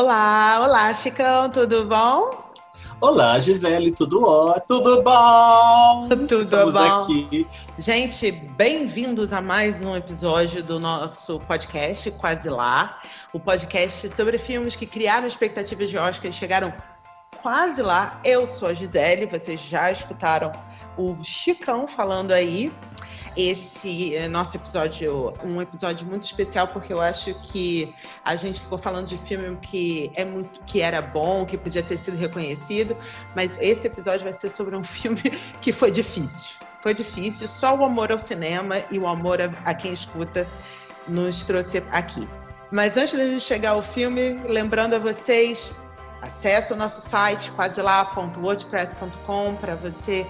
Olá, olá, Chicão, tudo bom? Olá, Gisele, tudo ó, tudo bom? Tudo Estamos bom. aqui. Gente, bem-vindos a mais um episódio do nosso podcast Quase Lá, o podcast sobre filmes que criaram expectativas de Oscar e chegaram quase lá. Eu sou a Gisele, vocês já escutaram o Chicão falando aí. Esse é nosso episódio, um episódio muito especial porque eu acho que a gente ficou falando de filme que é muito que era bom, que podia ter sido reconhecido, mas esse episódio vai ser sobre um filme que foi difícil. Foi difícil, só o amor ao cinema e o amor a, a quem escuta nos trouxe aqui. Mas antes de gente chegar ao filme, lembrando a vocês, acesse o nosso site quaselá.wordpress.com para você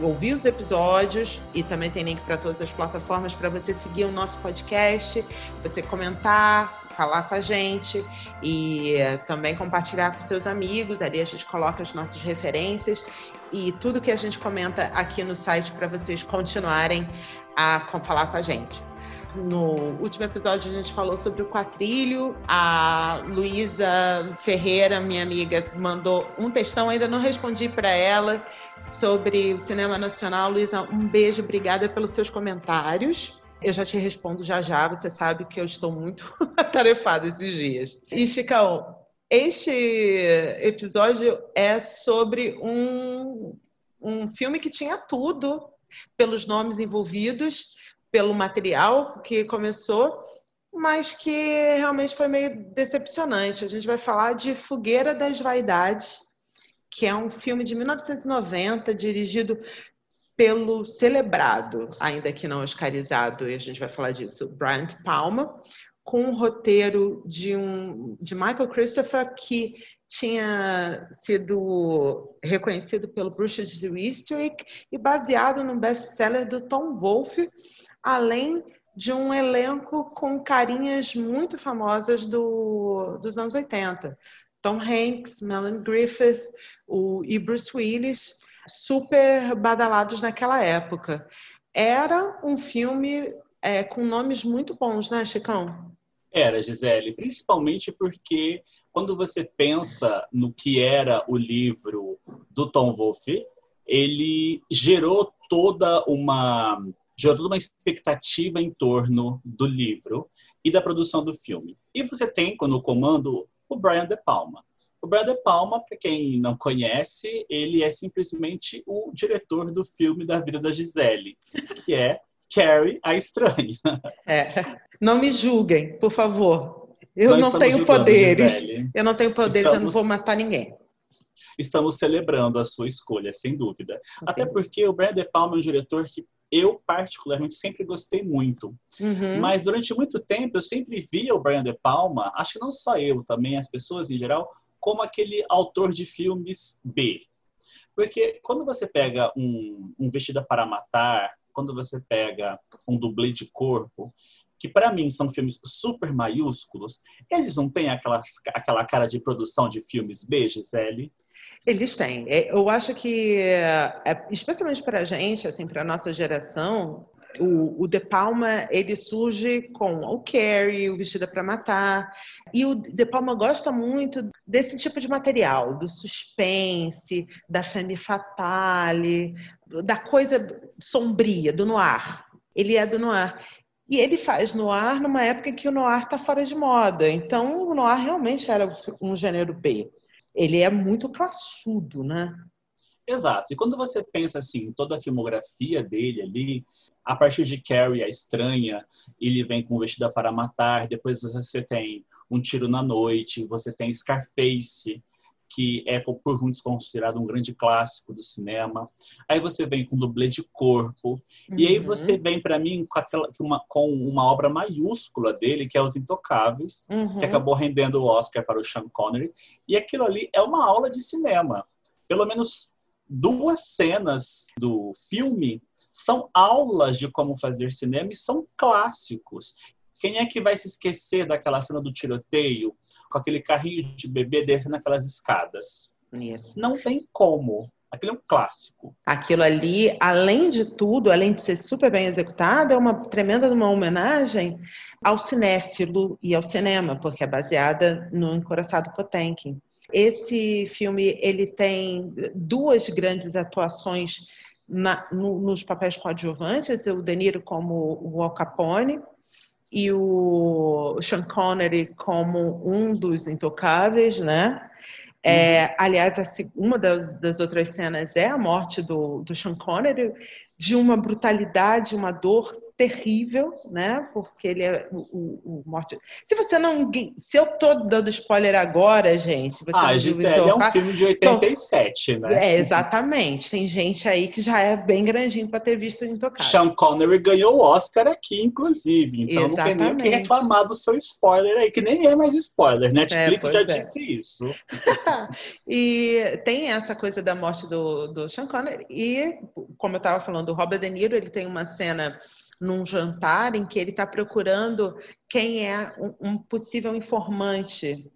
ouvir os episódios e também tem link para todas as plataformas para você seguir o nosso podcast, você comentar, falar com a gente e também compartilhar com seus amigos. Ali a gente coloca as nossas referências e tudo que a gente comenta aqui no site para vocês continuarem a falar com a gente. No último episódio a gente falou sobre o quatrilho. A Luísa Ferreira, minha amiga, mandou um textão, ainda não respondi para ela sobre o cinema nacional. Luísa, um beijo, obrigada pelos seus comentários. Eu já te respondo já já, você sabe que eu estou muito atarefada esses dias. E, Chicão, este episódio é sobre um, um filme que tinha tudo pelos nomes envolvidos pelo material que começou, mas que realmente foi meio decepcionante. A gente vai falar de Fogueira das Vaidades, que é um filme de 1990, dirigido pelo celebrado, ainda que não oscarizado, e a gente vai falar disso, Brian Palma, com um roteiro de, um, de Michael Christopher, que tinha sido reconhecido pelo Bruce Eastwick e baseado no best-seller do Tom Wolfe, além de um elenco com carinhas muito famosas do, dos anos 80. Tom Hanks, Melanie Griffith o, e Bruce Willis, super badalados naquela época. Era um filme é, com nomes muito bons, né, Chicão? Era, Gisele, principalmente porque quando você pensa no que era o livro do Tom Wolfe, ele gerou toda uma gerou toda uma expectativa em torno do livro e da produção do filme. E você tem no comando o Brian De Palma. O Brian De Palma, para quem não conhece, ele é simplesmente o diretor do filme da vida da Gisele, que é Carrie, a Estranha. É. Não me julguem, por favor. Eu não, não tenho julgando, poderes. Gisele. Eu não tenho poderes, Estamos... eu não vou matar ninguém. Estamos celebrando a sua escolha, sem dúvida. Okay. Até porque o Brian De Palma é um diretor que eu, particularmente, sempre gostei muito. Uhum. Mas durante muito tempo eu sempre via o Brian De Palma, acho que não só eu, também as pessoas em geral, como aquele autor de filmes B. Porque quando você pega um, um Vestida para Matar, quando você pega um dublê de corpo, que para mim são filmes super maiúsculos, eles não têm aquela, aquela cara de produção de filmes B, Gisele? Eles têm. Eu acho que, especialmente para a gente, assim, para a nossa geração, o, o, De Palma ele surge com o Carrie, o Vestida para Matar, e o De Palma gosta muito desse tipo de material, do suspense, da femme fatale, da coisa sombria, do noir. Ele é do noir. E ele faz noir numa época em que o noir está fora de moda. Então, o noir realmente era um gênero B. Ele é muito classudo, né? Exato. E quando você pensa assim, toda a filmografia dele ali, a partir de Carrie, a estranha, ele vem com Vestida para Matar, depois você tem Um Tiro na Noite, você tem Scarface, que é por muitos considerado um grande clássico do cinema. Aí você vem com Dublê de Corpo, uhum. e aí você vem para mim com, aquela, uma, com uma obra maiúscula dele, que é Os Intocáveis, uhum. que acabou rendendo o Oscar para o Sean Connery, e aquilo ali é uma aula de cinema. Pelo menos duas cenas do filme são aulas de como fazer cinema e são clássicos. Quem é que vai se esquecer daquela cena do tiroteio, com aquele carrinho de bebê descendo aquelas escadas? Isso. Não tem como. Aquilo é um clássico. Aquilo ali, além de tudo, além de ser super bem executado, é uma tremenda uma homenagem ao cinéfilo e ao cinema, porque é baseada no Encoraçado Potemkin. Esse filme ele tem duas grandes atuações na, no, nos papéis coadjuvantes, o De Niro como o Al Capone e o Sean Connery como um dos intocáveis, né? É, uhum. aliás, uma das, das, outras cenas é a morte do, do Sean Connery, de uma brutalidade, uma dor terrível, né? Porque ele é o, o, o morte. Se você não. Se eu tô dando spoiler agora, gente. ah, Gisele é um filme de 87, então, né? É, exatamente. Tem gente aí que já é bem grandinho para ter visto Intocável. Sean Connery ganhou o Oscar aqui, inclusive. Então exatamente. não tem nem o que reclamar do seu spoiler aí, que nem é mais spoiler. Netflix é, já é. disse isso. e tem essa coisa da morte do, do Sean Connery. E, como eu estava falando, o Robert De Niro, ele tem uma cena num jantar em que ele está procurando quem é um, um, possível informante.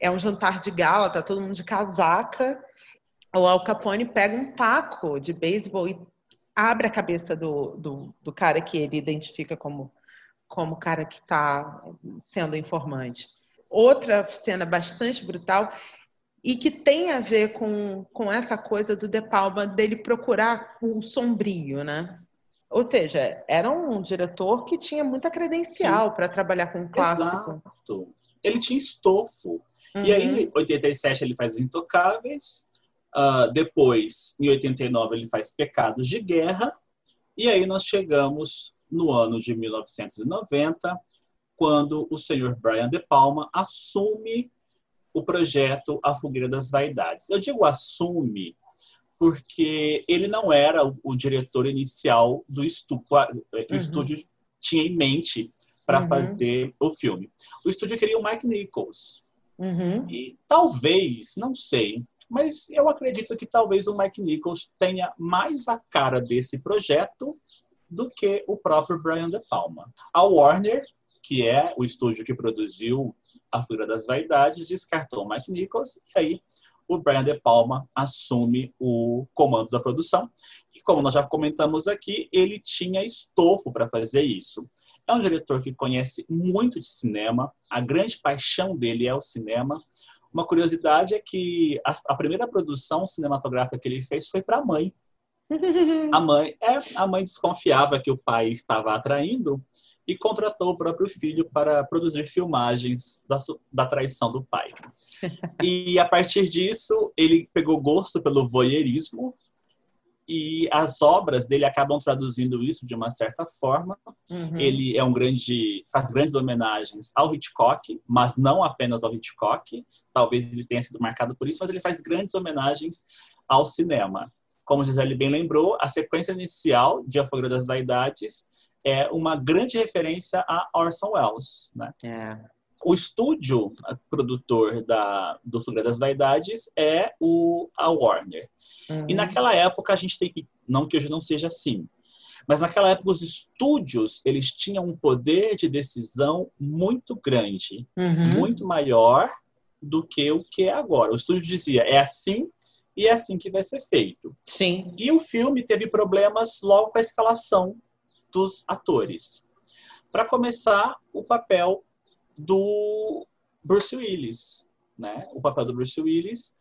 É um jantar de gala, tá todo mundo de casaca. O Al Capone pega um taco de beisebol e abre a cabeça do, do, do cara que ele identifica como como cara que está sendo informante. Outra cena bastante brutal e que tem a ver com, com essa coisa do De Palma dele procurar o sombrio, né? Ou seja, era um diretor que tinha muita credencial para trabalhar com clássico. Exato. Ele tinha estofo. Uhum. E aí, em 87, ele faz Os Intocáveis. Uh, depois, em 89, ele faz Pecados de Guerra. E aí nós chegamos no ano de 1990, quando o senhor Brian De Palma assume o projeto A Fogueira das Vaidades. Eu digo assume porque ele não era o, o diretor inicial do estúdio. O uhum. estúdio tinha em mente para uhum. fazer o filme. O estúdio queria o Mike Nichols. Uhum. E talvez, não sei, mas eu acredito que talvez o Mike Nichols tenha mais a cara desse projeto do que o próprio Brian De Palma. A Warner, que é o estúdio que produziu A Figura das Vaidades, descartou o Mike Nichols e aí o Brian De Palma assume o comando da produção. E como nós já comentamos aqui, ele tinha estofo para fazer isso. É um diretor que conhece muito de cinema, a grande paixão dele é o cinema. Uma curiosidade é que a, a primeira produção cinematográfica que ele fez foi para a mãe. A mãe, é, a mãe desconfiava que o pai estava atraindo e contratou o próprio filho para produzir filmagens da, da traição do pai. E a partir disso, ele pegou gosto pelo voyeurismo e as obras dele acabam traduzindo isso de uma certa forma. Uhum. Ele é um grande, faz grandes homenagens ao Hitchcock, mas não apenas ao Hitchcock. Talvez ele tenha sido marcado por isso, mas ele faz grandes homenagens ao cinema. Como Gisele bem lembrou, a sequência inicial de A Fogueira das Vaidades é uma grande referência a Orson Welles, né? É. O estúdio produtor da, do Fuga das Vaidades é o, a Warner. Uhum. E naquela época a gente tem que, não que hoje não seja assim, mas naquela época os estúdios eles tinham um poder de decisão muito grande, uhum. muito maior do que o que é agora. O estúdio dizia é assim e é assim que vai ser feito. Sim. E o filme teve problemas logo com a escalação dos atores. Para começar, o papel do Bruce Willis. Né? O papel do Bruce Willis,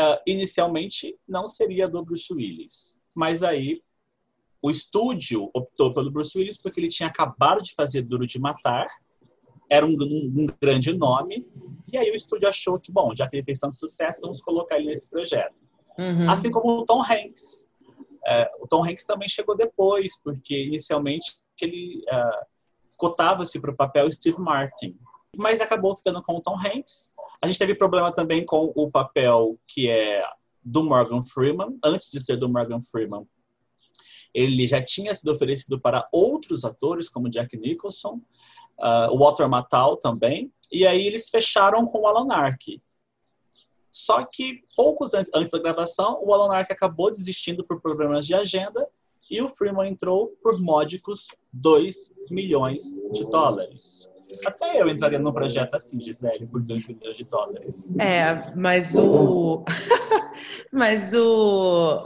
uh, inicialmente, não seria do Bruce Willis. Mas aí, o estúdio optou pelo Bruce Willis porque ele tinha acabado de fazer Duro de Matar, era um, um, um grande nome, e aí o estúdio achou que, bom, já que ele fez tanto sucesso, vamos colocar ele nesse projeto. Uhum. Assim como o Tom Hanks. É, o Tom Hanks também chegou depois, porque inicialmente ele uh, cotava-se para o papel Steve Martin, mas acabou ficando com o Tom Hanks. A gente teve problema também com o papel que é do Morgan Freeman, antes de ser do Morgan Freeman. Ele já tinha sido oferecido para outros atores, como Jack Nicholson, uh, o Walter Matthau também, e aí eles fecharam com o Alan Arkin. Só que poucos antes, antes da gravação, o Alan Arkin acabou desistindo por problemas de agenda e o Freeman entrou por módicos 2 milhões de dólares. Até eu entraria num projeto assim, Gisele, por 2 milhões de dólares. É, mas o. Mas o,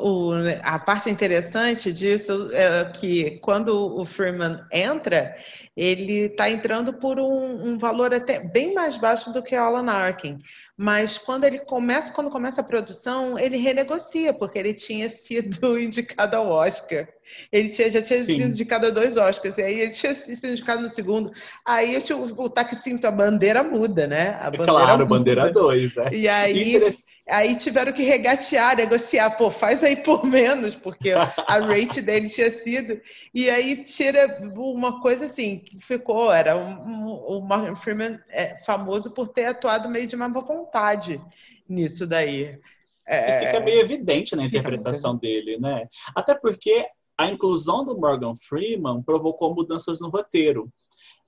o, a parte interessante disso é que quando o Freeman entra, ele está entrando por um, um, valor até bem mais baixo do que o Alan Arkin. Mas quando ele começa, quando começa a produção, ele renegocia, porque ele tinha sido indicado ao Oscar. Ele tinha, já tinha Sim. sido indicado a dois Oscars, e aí ele tinha sido indicado no segundo. Aí o, o taxímetro, a bandeira muda, né? A bandeira claro, muda. bandeira dois, né? E aí, aí tiveram que regatear, negociar, pô, faz aí por menos, porque a rate dele tinha sido. E aí tira uma coisa assim, que ficou, era o Morgan Freeman é famoso por ter atuado meio de má vontade nisso daí. É... E fica meio evidente na interpretação dele, né? Até porque a inclusão do Morgan Freeman provocou mudanças no roteiro.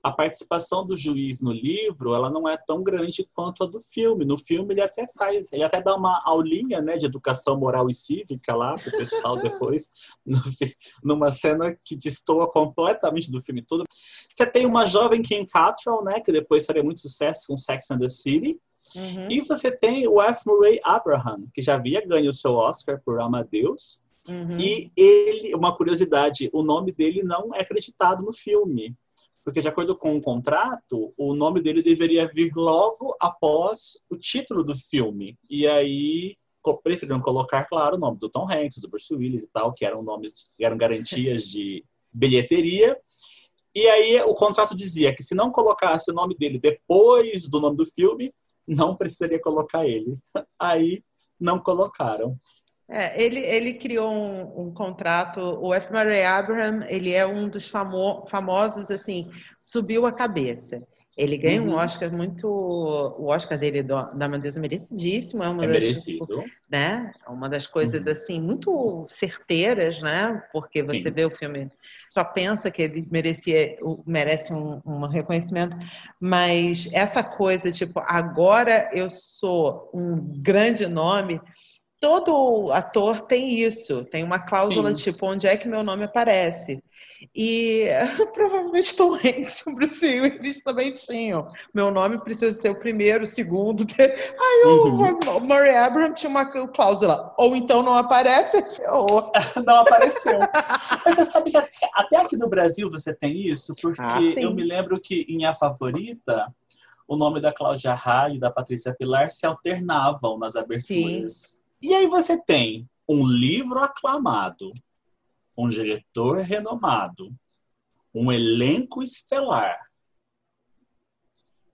A participação do juiz no livro, ela não é tão grande quanto a do filme. No filme ele até faz, ele até dá uma aulinha, né, de educação moral e cívica lá pro pessoal depois, no, numa cena que destoa completamente do filme todo. Você tem uma jovem Kim Cattrall, né, que depois faria muito sucesso com Sex and the City. Uhum. E você tem o F. Murray Abraham, que já havia ganho o seu Oscar por Amadeus. Uhum. E ele, uma curiosidade, o nome dele não é acreditado no filme. Porque, de acordo com o contrato, o nome dele deveria vir logo após o título do filme. E aí preferiram colocar, claro, o nome do Tom Hanks, do Bruce Willis e tal, que eram nomes, eram garantias de bilheteria. E aí o contrato dizia que se não colocasse o nome dele depois do nome do filme, não precisaria colocar ele. Aí não colocaram. É, ele, ele criou um, um, contrato, o F. Murray Abraham, ele é um dos famo, famosos, assim, subiu a cabeça. Ele ganha uhum. um Oscar muito. O Oscar dele do, da Amadeus é merecidíssimo. É, uma é das, merecido. Né? É uma das coisas, uhum. assim, muito certeiras, né? Porque você Sim. vê o filme, só pensa que ele merecia, merece um, um reconhecimento. Mas essa coisa, tipo, agora eu sou um grande nome todo ator tem isso, tem uma cláusula Sim. tipo onde é que meu nome aparece. E provavelmente Tom Hanks e Bruce Willis também tinham. Meu nome precisa ser o primeiro, o segundo. Aí uhum. o Murray Abraham tinha uma cláusula. Ou então não aparece, ou... não apareceu. Mas você sabe que até, até, aqui no Brasil você tem isso? Porque ah, eu me lembro que em A Favorita, o nome da Cláudia Raia e da Patrícia Pilar se alternavam nas aberturas. Sim. E aí você tem um livro aclamado, um diretor renomado, um elenco estelar.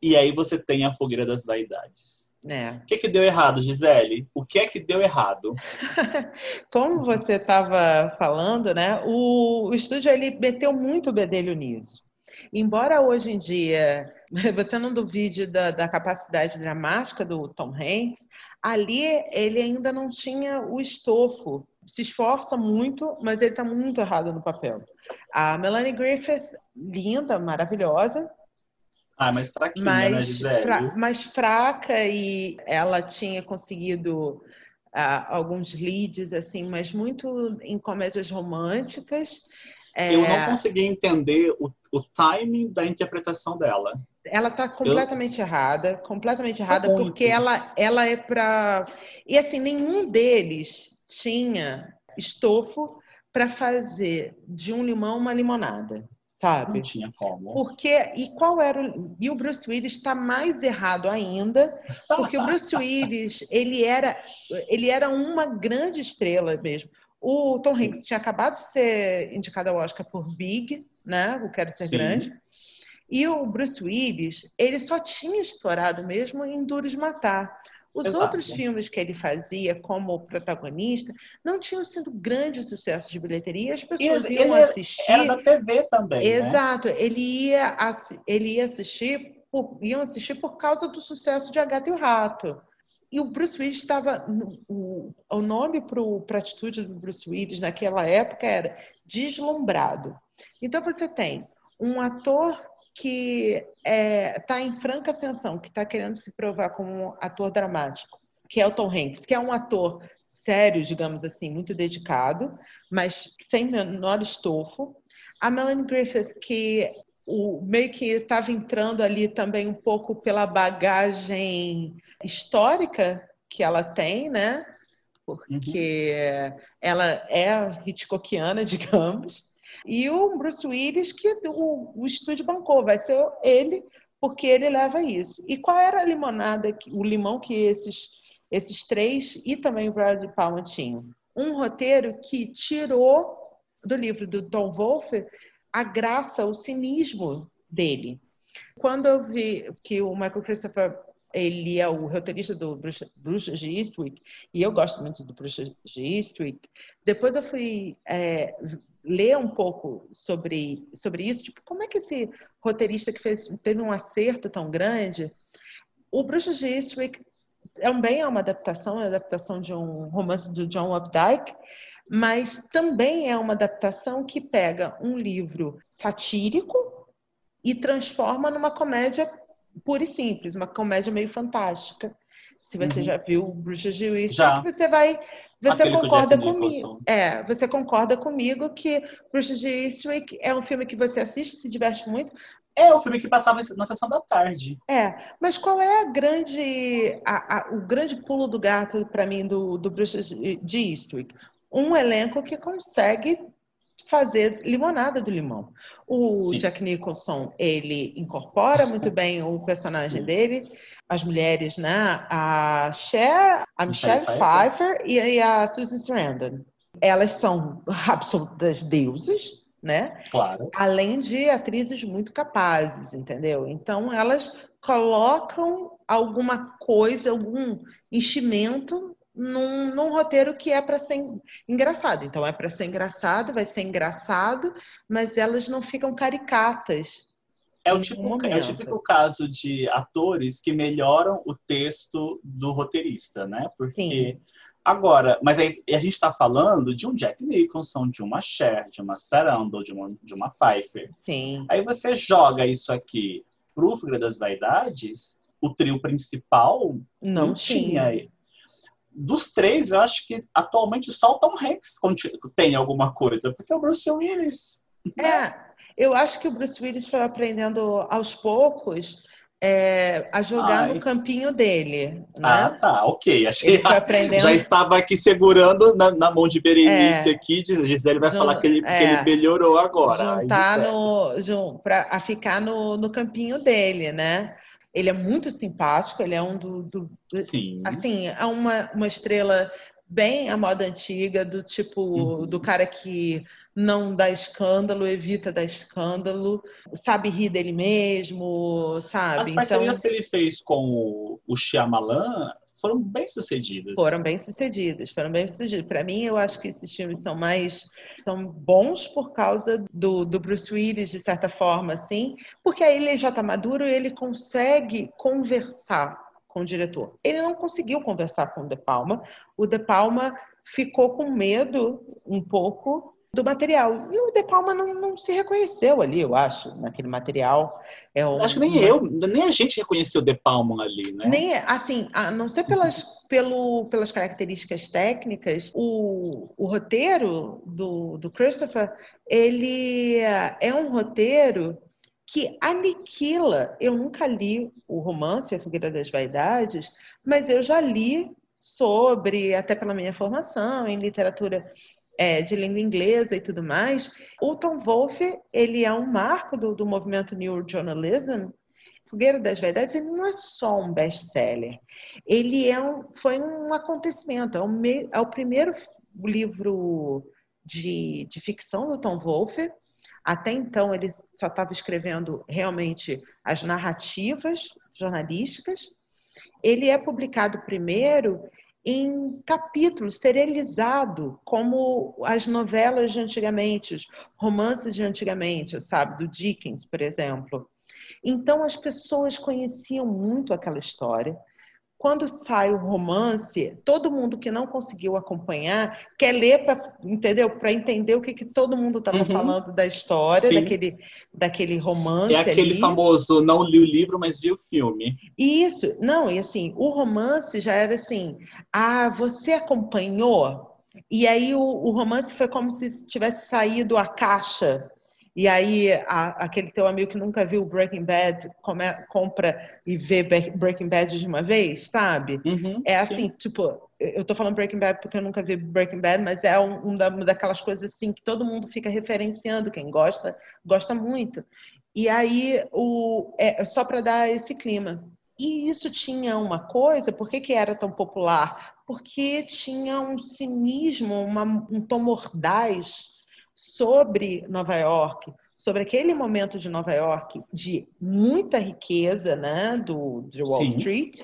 E aí você tem a fogueira das vaidades. É. O que, que deu errado, Gisele? O que é que deu errado? Como você estava falando, né? O, o estúdio ele meteu muito bedelho nisso. Embora hoje em dia você não duvide da, da, capacidade dramática do Tom Hanks, ali ele ainda não tinha o estofo. Se esforça muito, mas ele está muito errado no papel. A Melanie Griffith, linda, maravilhosa. Ah, mas fraquinha, né, mas, né, fra mais fraca e ela tinha conseguido uh, alguns leads, assim, mas muito em comédias românticas. Eu não é. consegui entender o, o timing da interpretação dela. Ela está completamente eu... errada, completamente tá errada, porque ela, ela é para. E assim, nenhum deles tinha estofo para fazer de um limão uma limonada, sabe? Não tinha como. Porque e qual era o... e o Bruce Willis está mais errado ainda, porque o Bruce Willis ele era ele era uma grande estrela mesmo. O Tom Sim. Hanks tinha acabado de ser indicado ao Oscar por Big, né? O Quero Ser Sim. Grande. E o Bruce Willis, ele só tinha estourado mesmo em Duro de Matar. Os Exato. outros filmes que ele fazia como protagonista não tinham sido grandes sucessos de bilheteria, as pessoas ele, iam ele assistir. Era da TV também. Né? Exato, né? ele, ia, ele ia assistir, por, iam assistir por causa do sucesso de A Gata e o Rato. E o Bruce Willis estava. O, o nome para a atitude do Bruce Willis naquela época era deslumbrado. Então você tem um ator que está é, tá em franca ascensão, que está querendo se provar como um ator dramático, que é o Tom Hanks, que é um ator sério, digamos assim, muito dedicado, mas sem menor estofo. A Melanie Griffith, que o, meio que estava entrando ali também um pouco pela bagagem histórica que ela tem, né? porque uhum. ela é Hitchcockiana, digamos, e o Bruce Willis, que o, o estúdio bancou, vai ser ele, porque ele leva isso. E qual era a limonada, o limão que esses, esses três e também o Bradley Palma tinham? Um roteiro que tirou do livro do Tom Wolfe a graça, o cinismo dele. Quando eu vi que o Michael Christopher ele é o roteirista do Bruxas de Eastwick, e eu gosto muito do Bruxas de Eastwick. Depois eu fui é, ler um pouco sobre, sobre isso, tipo, como é que esse roteirista que fez, teve um acerto tão grande? O Bruxas de Eastwick também é uma adaptação, é uma adaptação de um romance do John Updike, mas também é uma adaptação que pega um livro satírico e transforma numa comédia pura e simples, uma comédia meio fantástica. Se você uhum. já viu Bruxas de Eastwick, você vai, você Aquele concorda comigo. É, você concorda comigo que Bruxas de Eastwick é um filme que você assiste, se diverte muito. É o filme que passava na sessão da tarde. É, mas qual é a grande, a, a, o grande pulo do gato para mim do, do Bruxas de Eastwick? Um elenco que consegue fazer limonada do limão. O Sim. Jack Nicholson, ele incorpora muito bem o personagem Sim. dele, as mulheres, né? A Cher, a Michelle, Pfeiffer, Pfeiffer e a Susan Sarandon. Elas são absolutas deuses, né? Claro. Além de atrizes muito capazes, entendeu? Então elas colocam alguma coisa, algum enchimento num, num roteiro que é para ser engraçado. Então, é para ser engraçado, vai ser engraçado, mas elas não ficam caricatas. É o, tipo, é o típico caso de atores que melhoram o texto do roteirista, né? Porque Sim. agora, mas aí a gente está falando de um Jack Nicholson, de uma Cher, de uma Sarandon, de uma, de uma Pfeiffer. Sim. Aí você joga isso aqui pro Fuga das Vaidades, o trio principal não, não tinha. tinha dos três, eu acho que atualmente só o Tom Hanks tem alguma coisa, porque o Bruce Willis. É, eu acho que o Bruce Willis foi aprendendo aos poucos é, a jogar Ai. no campinho dele. Né? Ah, tá, ok. Achei aprendendo... Já estava aqui segurando na, na mão de Berenice é. aqui. Gisele vai Jun... falar que ele, é. que ele melhorou agora. Juntar no, jun... pra, ficar no, no campinho dele, né? Ele é muito simpático, ele é um do. do Sim. Assim, é uma, uma estrela bem à moda antiga, do tipo, uhum. do cara que não dá escândalo, evita dar escândalo, sabe rir dele mesmo, sabe? As parcerias então, que ele fez com o, o Shyamalan foram bem sucedidas. Foram bem sucedidas, foram bem sucedidas. Para mim, eu acho que esses filmes são mais são bons por causa do, do Bruce Willis, de certa forma, assim, porque aí ele já está maduro e ele consegue conversar com o diretor. Ele não conseguiu conversar com o De Palma. O De Palma ficou com medo um pouco do material. E o De Palma não, não se reconheceu ali, eu acho, naquele material. É um... Acho que nem eu, nem a gente reconheceu o De Palma ali, né? Nem, assim, a não ser pelas, pelo, pelas características técnicas, o, o roteiro do, do Christopher, ele é um roteiro que aniquila. Eu nunca li o romance A Fogueira das Vaidades, mas eu já li sobre, até pela minha formação em literatura é, de língua inglesa e tudo mais, o Tom Wolfe ele é um marco do, do movimento New Journalism. Fogueira das Verdades ele não é só um best-seller, ele é um, foi um acontecimento, é o, me, é o primeiro livro de, de ficção do Tom Wolfe. Até então ele só estava escrevendo realmente as narrativas jornalísticas. Ele é publicado primeiro em capítulos, serializado, como as novelas de antigamente, os romances de antigamente, sabe? Do Dickens, por exemplo. Então, as pessoas conheciam muito aquela história quando sai o romance, todo mundo que não conseguiu acompanhar quer ler para entendeu? Para entender o que, que todo mundo estava uhum. falando da história, daquele, daquele romance. É aquele ali. famoso não li o livro, mas vi o filme. Isso, não, e assim, o romance já era assim: ah, você acompanhou? E aí o, o romance foi como se tivesse saído a caixa e aí a, aquele teu amigo que nunca viu Breaking Bad come, compra e vê Breaking Bad de uma vez, sabe? Uhum, é assim, sim. tipo, eu tô falando Breaking Bad porque eu nunca vi Breaking Bad, mas é um, um daquelas coisas assim que todo mundo fica referenciando, quem gosta, gosta muito. E aí, o, é, só para dar esse clima. E isso tinha uma coisa, por que, que era tão popular? Porque tinha um cinismo, uma, um tom mordaz sobre Nova York, sobre aquele momento de Nova York de muita riqueza, né, do de Wall Sim. Street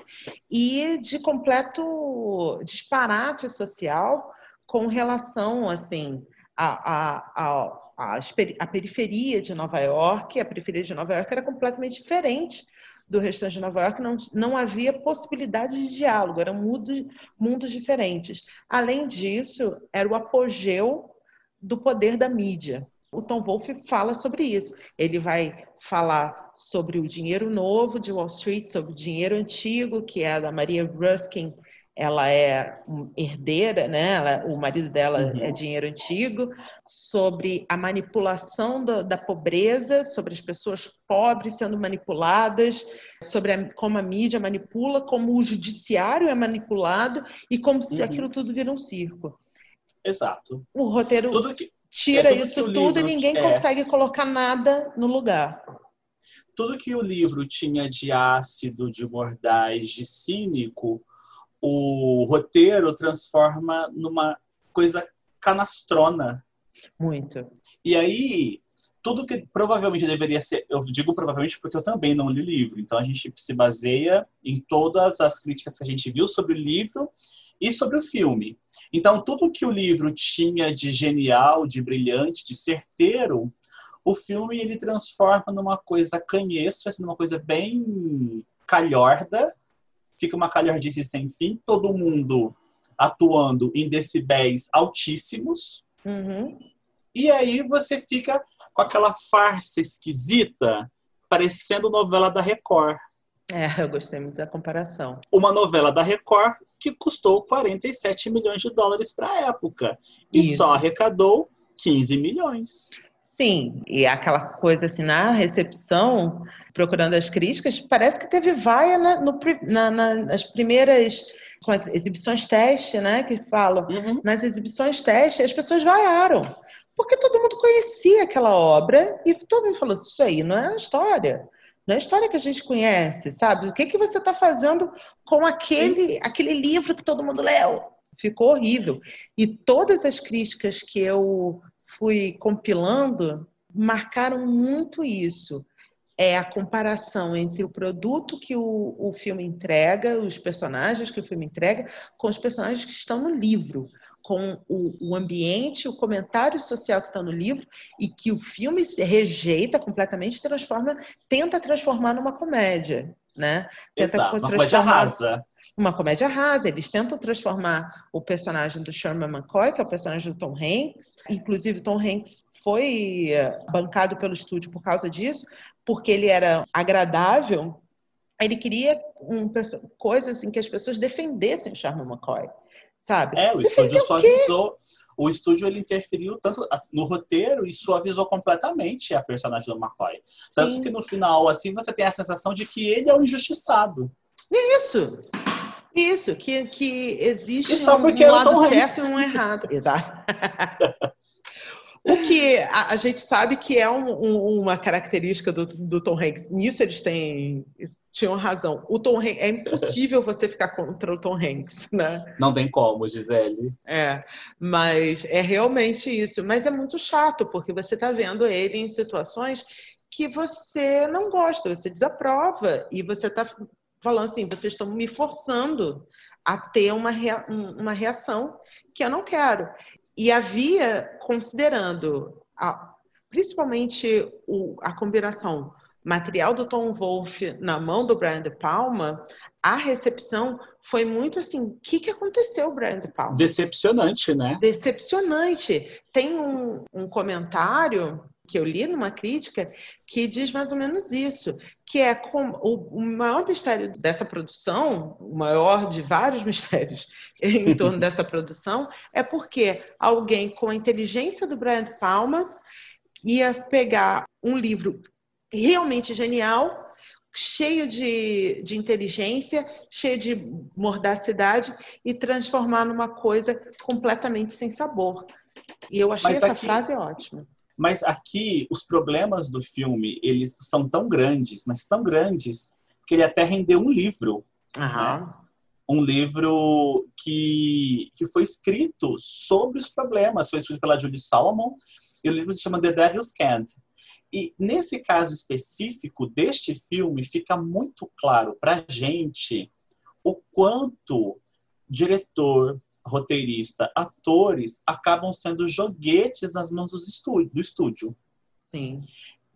e de completo disparate social com relação, assim, a, a, a, a, periferia de Nova York. A periferia de Nova York era completamente diferente do restante de Nova York, não, não havia possibilidade de diálogo, eram mundos, mundos diferentes. Além disso, era o apogeu do poder da mídia. O Tom Wolfe fala sobre isso. Ele vai falar sobre o dinheiro novo de Wall Street, sobre o dinheiro antigo, que é da Maria Ruskin. Ela é herdeira, né? Ela, o marido dela uhum. é dinheiro antigo, sobre a manipulação do, da pobreza, sobre as pessoas pobres sendo manipuladas, sobre a, como a mídia manipula, como o judiciário é manipulado e como se uhum. aquilo tudo vira um circo. Exato. O roteiro que, tira é isso tudo e ninguém é, consegue colocar nada no lugar. Tudo que o livro tinha de ácido, de mordaz, de cínico, o roteiro transforma numa coisa canastrona. Muito. E aí, tudo que provavelmente deveria ser, eu digo provavelmente porque eu também não li o livro, então a gente se baseia em todas as críticas que a gente viu sobre o livro e sobre o filme. Então, tudo que o livro tinha de genial, de brilhante, de certeiro, o filme ele transforma numa coisa canhestra, assim, numa coisa bem calhorda, fica uma calhordice sem fim, todo mundo atuando em decibéis altíssimos. Uhum. E aí você fica com aquela farsa esquisita, parecendo novela da Record. É, eu gostei muito da comparação. Uma novela da Record que custou 47 milhões de dólares para a época e Isso. só arrecadou 15 milhões. Sim, e aquela coisa assim, na recepção, procurando as críticas, parece que teve vaia na, no, na, na, nas primeiras exibições teste, né? Que falam. Uhum. Nas exibições teste, as pessoas vaiaram. Porque todo mundo conhecia aquela obra e todo mundo falou: Isso aí não é a história. Não é a história que a gente conhece, sabe? O que, que você está fazendo com aquele, aquele livro que todo mundo leu? Ficou horrível. E todas as críticas que eu fui compilando marcaram muito isso. É a comparação entre o produto que o, o filme entrega, os personagens que o filme entrega, com os personagens que estão no livro com o, o, ambiente, o comentário social que está no livro e que o filme rejeita completamente, transforma, tenta transformar numa comédia, né? Tenta Exato, uma comédia rasa. Uma comédia rasa. Eles tentam transformar o personagem do Sherman McCoy, que é o personagem do Tom Hanks. Inclusive, Tom Hanks foi eh, bancado pelo estúdio por causa disso, porque ele era agradável. Ele queria um, coisa assim que as pessoas defendessem o Sherman McCoy sabe? É, o estúdio suavizou. O estúdio ele interferiu tanto no roteiro e suavizou completamente a personagem do McCoy. Tanto Sim. que no final, assim, você tem a sensação de que ele é um injustiçado. Isso! Isso, que, que existe e só porque um lado certo e um errado. Exato. O que a, a, gente sabe que é um, um, uma característica do, do Tom Hanks. Nisso eles têm tinham razão. O Tom Hanks, é impossível você ficar contra o Tom Hanks, né? Não tem como, Gisele. É, mas é realmente isso. Mas é muito chato, porque você está vendo ele em situações que você não gosta, você desaprova, e você está falando assim, vocês estão me forçando a ter uma, rea uma reação que eu não quero. E havia, considerando a, principalmente o, a combinação material do Tom Wolfe na mão do Brian De Palma, a recepção foi muito assim: o que, que aconteceu, Brian De Palma? Decepcionante, né? Decepcionante. Tem um, um comentário que eu li numa crítica que diz mais ou menos isso, que é como o, o maior mistério dessa produção, o maior de vários mistérios em torno dessa produção, é porque alguém com a inteligência do Brian De Palma ia pegar um livro realmente genial, cheio de, de inteligência, cheio de mordacidade e transformar numa coisa completamente sem sabor. E eu achei Mas essa aqui... frase ótima. Mas aqui os problemas do filme eles são tão grandes, mas tão grandes que ele até rendeu um livro, né? um livro que, que foi escrito sobre os problemas, foi escrito pela Julie Solomon e o livro se chama The Devil's Cand. E nesse caso específico deste filme fica muito claro para gente o quanto diretor, roteirista, atores acabam sendo joguetes nas mãos do estúdio. Do estúdio. Sim.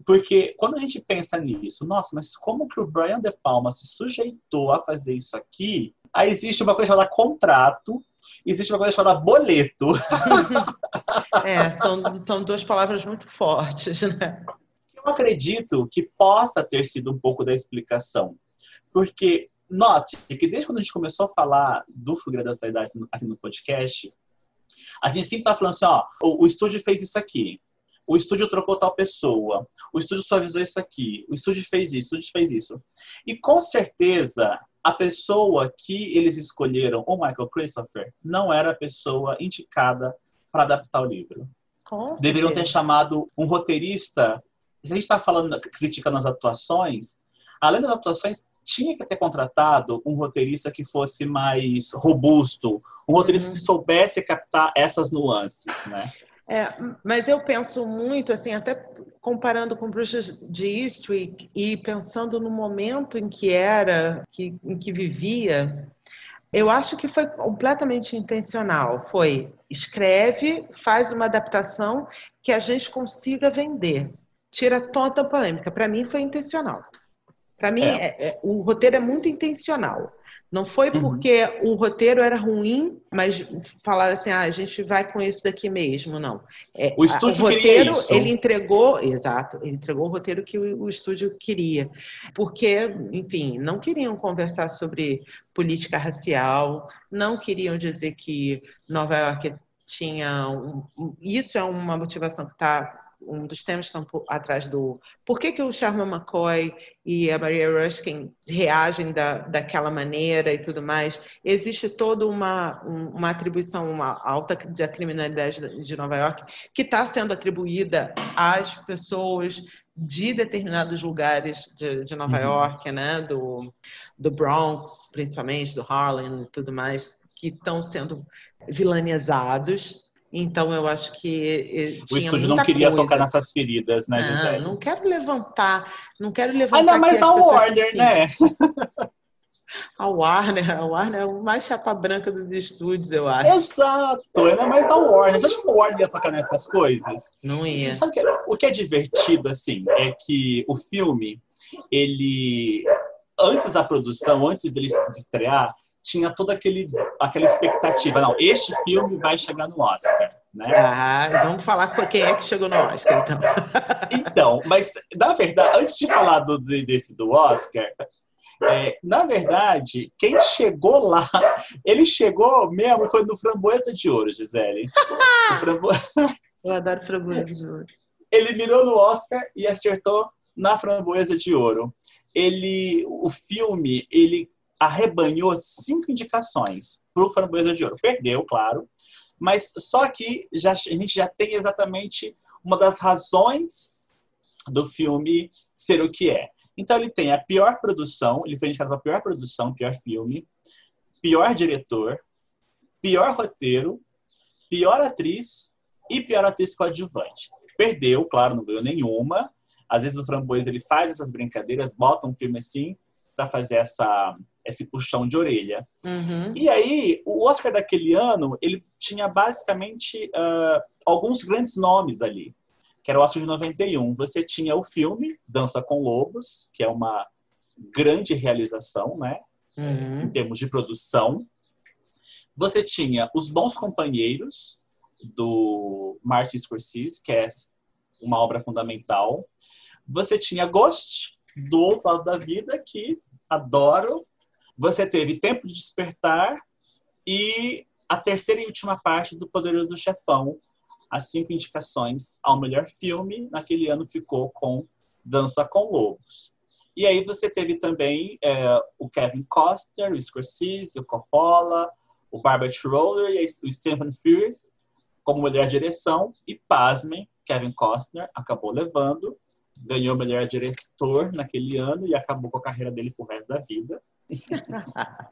Porque quando a gente pensa nisso, nossa, mas como que o Brian De Palma se sujeitou a fazer isso aqui? Aí existe uma coisa chamada contrato, existe uma coisa chamada boleto. é, são, são duas palavras muito fortes, né? Eu acredito que possa ter sido um pouco da explicação. Porque Note que desde quando a gente começou a falar do Fogueira das Verdades aqui no podcast, a gente sempre tá falando assim, ó, o, o, estúdio fez isso aqui, o estúdio trocou tal pessoa, o estúdio suavizou isso aqui, o estúdio fez isso, o estúdio fez isso. E com certeza, a pessoa que eles escolheram, o Michael Christopher, não era a pessoa indicada para adaptar o livro. Com Deveriam ter chamado um roteirista. Se a gente está falando, criticando as atuações, além das atuações, tinha que ter contratado um roteirista que fosse mais robusto, um roteirista uhum. que soubesse captar essas nuances, né? É, mas eu penso muito, assim, até comparando com Bruxas de Eastwick e pensando no momento em que era, que, em que vivia, eu acho que foi completamente intencional. Foi escreve, faz uma adaptação que a gente consiga vender. Tira toda a polêmica. Para mim foi intencional. Para mim, é. É, é, o roteiro é muito intencional. Não foi uhum. porque uhum. o roteiro era ruim, mas falar assim, ah, a gente vai com isso daqui mesmo, não. É, o estúdio o roteiro, isso. ele entregou, exato, ele entregou o roteiro que o, o, estúdio queria, porque, enfim, não queriam conversar sobre política racial, não queriam dizer que Nova York tinha um, isso é uma motivação que está um dos temas que estão atrás do por que, que o Sharma McCoy e a Maria Ruskin reagem da, daquela maneira e tudo mais. Existe toda uma, uma atribuição, uma alta da criminalidade de Nova York que está sendo atribuída às pessoas de determinados lugares de, de Nova uhum. York, né? do, do Bronx, principalmente, do Harlem e tudo mais, que estão sendo vilanizados então eu acho que o estúdio não queria coisa. tocar nessas feridas, né, não, Gisele? Não quero levantar, não quero levantar. Ainda mais a Warner, né? A Warner, a Warner é o mais chapa branca dos estúdios, eu acho. Exato, ainda mais a Warner. Você acha que a Warner ia tocar nessas coisas? Não ia. Sabe o que, é, o que é divertido, assim, é que o filme, ele. Antes da produção, antes dele estrear, tinha toda aquele, aquela expectativa. Não, este filme vai chegar no Oscar. Né? Ah, vamos falar com quem é que chegou no Oscar, então. então, mas na verdade, antes de falar do, desse do Oscar, é, na verdade, quem chegou lá, ele chegou mesmo, foi no Framboesa de Ouro, Gisele. Frambo... Eu adoro Framboesa de Ouro. Ele mirou no Oscar e acertou na Framboesa de Ouro. Ele, o filme, ele arrebanhou cinco indicações para o Framboesa de Ouro. Perdeu, claro, mas só que já, a gente já tem exatamente uma das razões do filme ser o que é. Então ele tem a pior produção, ele foi indicado para pior produção, pior filme, pior diretor, pior roteiro, pior atriz e pior atriz coadjuvante. Perdeu, claro, não ganhou nenhuma. Às vezes o Framboesa ele faz essas brincadeiras, bota um filme assim para fazer essa esse puxão de orelha. Uhum. E aí, o Oscar daquele ano, ele tinha basicamente uh, alguns grandes nomes ali, que era o Oscar de 91. Você tinha o filme Dança com Lobos, que é uma grande realização, né? Uhum. Em termos de produção. Você tinha Os Bons Companheiros, do Martin Scorsese, que é uma obra fundamental. Você tinha Ghost, do Outro Lado da Vida, que adoro, você teve Tempo de Despertar e a terceira e última parte do Poderoso Chefão, as cinco indicações ao melhor filme. Naquele ano ficou com Dança com Lobos. E aí você teve também é, o Kevin Costner, o Scorsese, o Coppola, o Barbara Roller e o Stephen Frears como melhor direção. E pasmem, Kevin Costner acabou levando, ganhou melhor diretor naquele ano e acabou com a carreira dele pro resto da vida.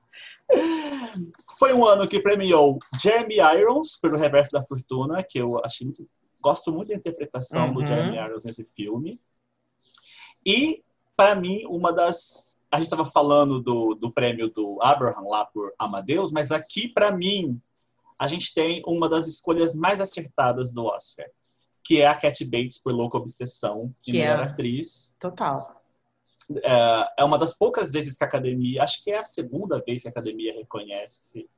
Foi um ano que premiou Jeremy Irons pelo Reverso da Fortuna, que eu achei muito, gosto muito da interpretação uhum. do Jeremy Irons nesse filme. E para mim uma das a gente estava falando do, do prêmio do Abraham lá por Amadeus, mas aqui para mim a gente tem uma das escolhas mais acertadas do Oscar, que é a Cat Bates por Louca Obsessão, que melhor é... atriz. Total. É, é uma das poucas vezes que a academia, acho que é a segunda vez que a academia reconhece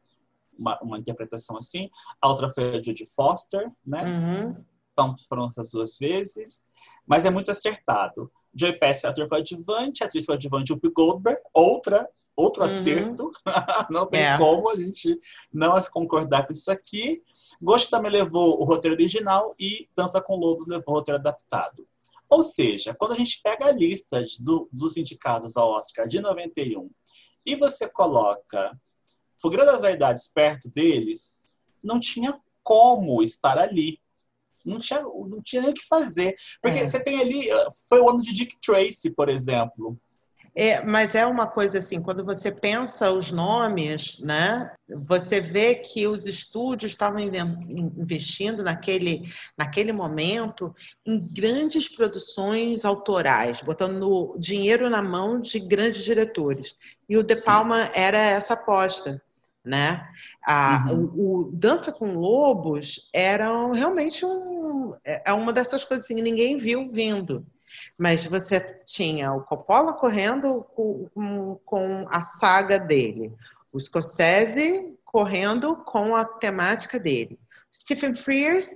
uma, uma interpretação assim. A outra foi a Judy Foster, né? Uhum. Então foram essas duas vezes, mas é muito acertado. Joy Pesci, ator coadjuvante, atriz coadjuvante Whoopi Goldberg, outra outro uhum. acerto. não tem é. como a gente não concordar com isso aqui. Ghost também levou o roteiro original e Dança com Lobos levou o roteiro adaptado. Ou seja, quando a gente pega a lista do, dos indicados ao Oscar de 91 e você coloca Fogueira das Vaidades perto deles, não tinha como estar ali. Não tinha, não tinha nem o que fazer. Porque é. você tem ali. Foi o ano de Dick Tracy, por exemplo. É, mas é uma coisa assim, quando você pensa os nomes, né, você vê que os estúdios estavam investindo naquele, naquele momento em grandes produções autorais, botando dinheiro na mão de grandes diretores. E o De Palma Sim. era essa aposta. Né? A, uhum. o, o, Dança com Lobos era realmente um, é, é uma dessas coisas assim, que ninguém viu vindo. Mas você tinha o Coppola correndo com, com a saga dele, o Scorsese correndo com a temática dele, Stephen Frears,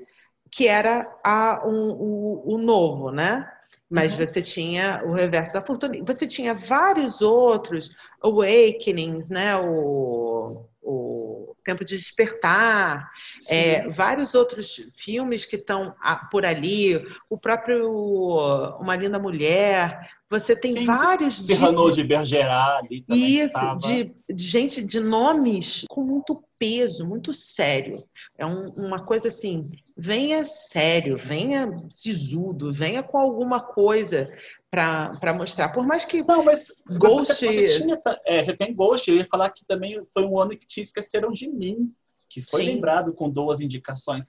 que era a, um, o, o novo, né? Mas uhum. você tinha o reverso da fortuna. Você tinha vários outros Awakenings, né? O, o Tempo de Despertar, é, vários outros filmes que estão por ali, o próprio Uma Linda Mulher. Você tem Sim, vários. Cyrano de, de Bergerac ali também. Isso, de, de, gente de nomes com muito peso, muito sério. É um, uma coisa assim, venha sério, venha sisudo, venha com alguma coisa para mostrar. Por mais que. Não, mas Ghost. Você, você, tinha, é, você tem Ghost, eu ia falar que também foi um ano que te esqueceram de mim, que foi Sim. lembrado com duas indicações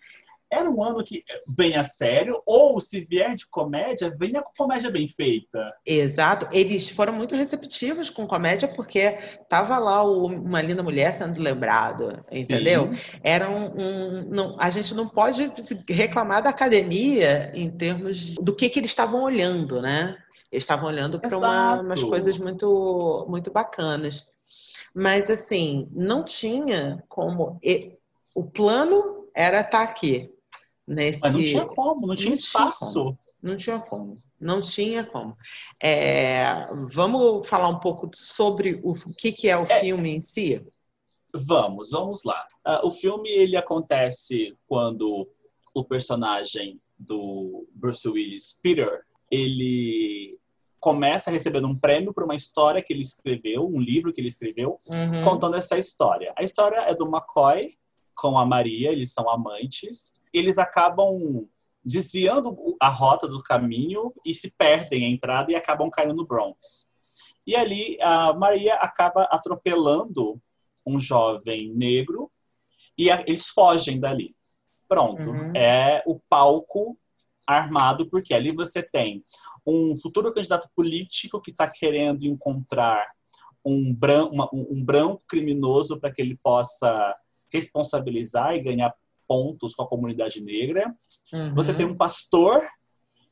era um ano que venha sério, ou se vier de comédia, venha com comédia bem feita. Exato. Eles foram muito receptivos com comédia, porque tava lá o, uma linda mulher sendo lembrado, entendeu? Sim. Era um. um não, a gente não pode reclamar da academia em termos do que, que eles estavam olhando, né? Eles estavam olhando para uma, umas coisas muito, muito bacanas. Mas, assim, não tinha como. O plano era estar tá aqui. Nesse... Mas não tinha como, não tinha não espaço. Tinha não tinha como. Não tinha como. É, vamos falar um pouco sobre o, o que, que é o é, filme em si? Vamos, vamos lá. Uh, o filme ele acontece quando o personagem do Bruce Willis, Peter, ele começa recebendo um prêmio por uma história que ele escreveu, um livro que ele escreveu, uhum. contando essa história. A história é do McCoy com a Maria, eles são amantes eles acabam desviando a rota do caminho e se perdem a entrada e acabam caindo no Bronx. E ali a Maria acaba atropelando um jovem negro e eles fogem dali. Pronto, uhum. é o palco armado, porque ali você tem um futuro candidato político que está querendo encontrar um, bran uma, um branco criminoso para que ele possa responsabilizar e ganhar pontos com a comunidade negra. Uhum. Você tem um pastor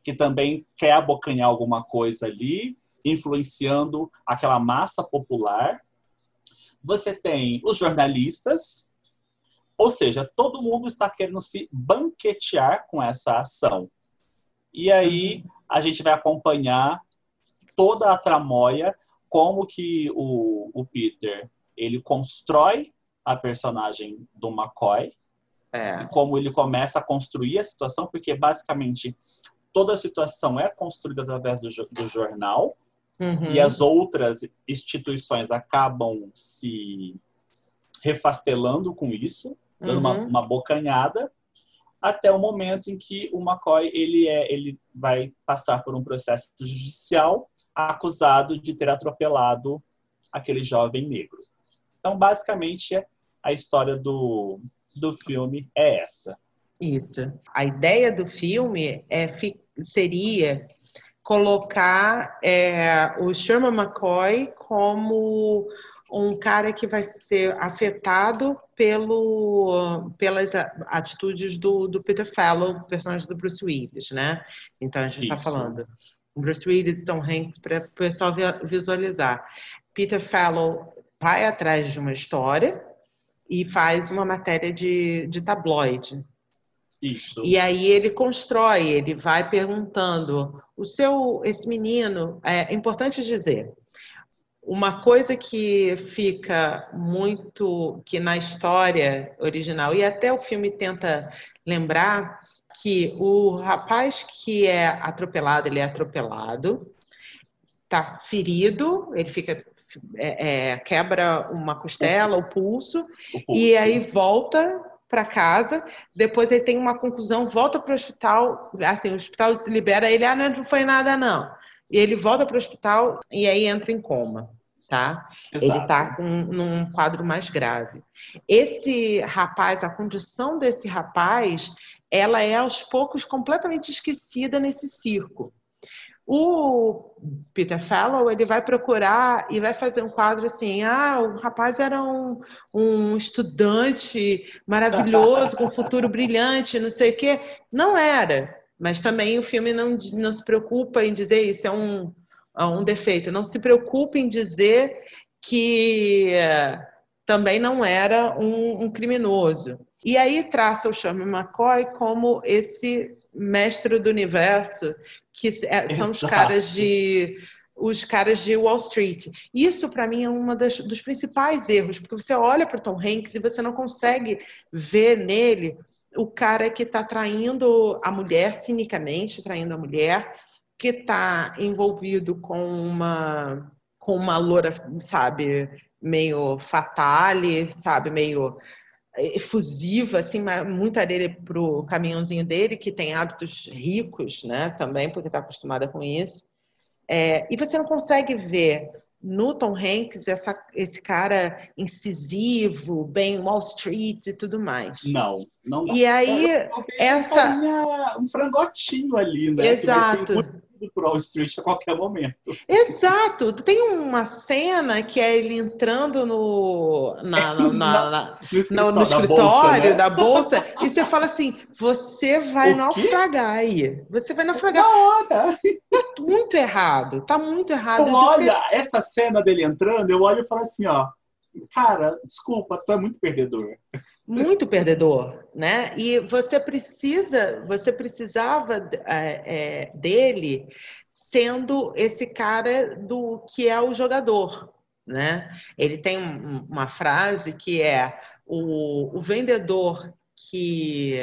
que também quer abocanhar alguma coisa ali, influenciando aquela massa popular. Você tem os jornalistas, ou seja, todo mundo está querendo se banquetear com essa ação. E aí uhum. a gente vai acompanhar toda a tramóia, como que o, o Peter ele constrói a personagem do McCoy, É. E como ele começa a construir a situação, porque basicamente toda a situação é construída através do, do jornal uhum. e as outras instituições acabam se refastelando com isso, dando uhum. uma, uma bocanhada até o momento em que o McCoy ele é ele vai passar por um processo judicial acusado de ter atropelado aquele jovem negro. Então, basicamente, a história do, do filme é essa. Isso. A ideia do filme é, seria colocar é, o Sherman McCoy como um cara que vai ser afetado pelo, pelas atitudes do, do Peter Fallow, personagem do Bruce Willis, né? Então a gente está falando Bruce Willis, Tom Hanks, para o pessoal visualizar. Peter Fallow vai atrás de uma história e faz uma matéria de, de tabloide. Isso. E aí ele constrói, ele vai perguntando, o seu, esse menino, é importante dizer, uma coisa que fica muito que na história original e até o filme tenta lembrar que o rapaz que é atropelado ele é atropelado tá ferido ele fica é, é, quebra uma costela o pulso, o pulso. e aí volta para casa, depois ele tem uma conclusão, volta para o hospital, assim, o hospital libera ele, ah, não foi nada não. E ele volta para o hospital e aí entra em coma tá? Exato. Ele está com num quadro mais grave. Esse rapaz, a condição desse rapaz, ela é aos poucos completamente esquecida nesse circo. O Peter Fallow ele vai procurar e vai fazer um quadro assim: ah, o rapaz era um, um estudante maravilhoso, com futuro brilhante, não sei o quê. Não era, mas também o filme não, não se preocupa em dizer isso, é um, um defeito. Não se preocupe em dizer que eh, também não era um, um criminoso. E aí traça o Sherman McCoy como esse mestre do universo, que é, são os caras de os caras de Wall Street. Isso, para mim, é um dos principais erros, porque você olha para Tom Hanks e você não consegue ver nele o cara que está traindo a mulher, cinicamente traindo a mulher, que está envolvido com uma com uma loura, sabe, meio fatale, sabe, meio efusiva, assim, muita dele pro caminhãozinho dele, que tem hábitos ricos, né, também, porque está acostumada com isso. É, e você não consegue ver no Tom Hanks essa, esse cara incisivo, bem Wall Street e tudo mais. Não, não. E aí, essa... Um, um frangotinho ali, né? Exato pro Wall Street a qualquer momento. Exato. Tem uma cena que é ele entrando no, na, na, na, no escritório, no, no escritório da, bolsa, né? da, bolsa, e você fala assim: você vai naufragar aí. Você vai naufragar. Tá muito errado. Tá muito errado. Então, olha, essa cena dele entrando, eu olho e falo assim: ó, cara, desculpa, tu é muito perdedor muito perdedor, né? E você precisa, você precisava é, é, dele sendo esse cara do que é o jogador, né? Ele tem um, uma frase que é o, o vendedor que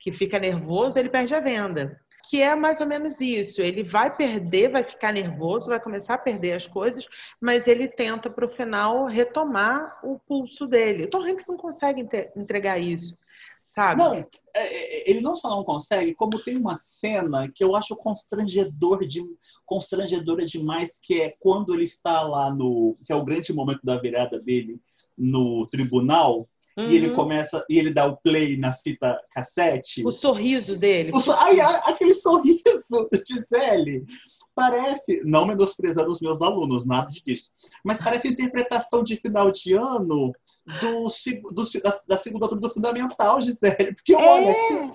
que fica nervoso, ele perde a venda que é mais ou menos isso. Ele vai perder, vai ficar nervoso, vai começar a perder as coisas, mas ele tenta para o final retomar o pulso dele. O Tom Hanks não consegue entregar isso. Sabe? Não, é, é, ele não só não consegue, como tem uma cena que eu acho constrangedor de, constrangedora demais, que é quando ele está lá no. que é o grande momento da virada dele no tribunal, Uhum. E ele uhum. começa, e ele dá o play na fita cassete. O sorriso dele. O ai, aquele sorriso, Gisele. Parece, não menosprezando os meus alunos, nada disso, mas parece a interpretação de final de ano do, do da, da, segunda turma do Fundamental, Gisele. Porque, é. olha,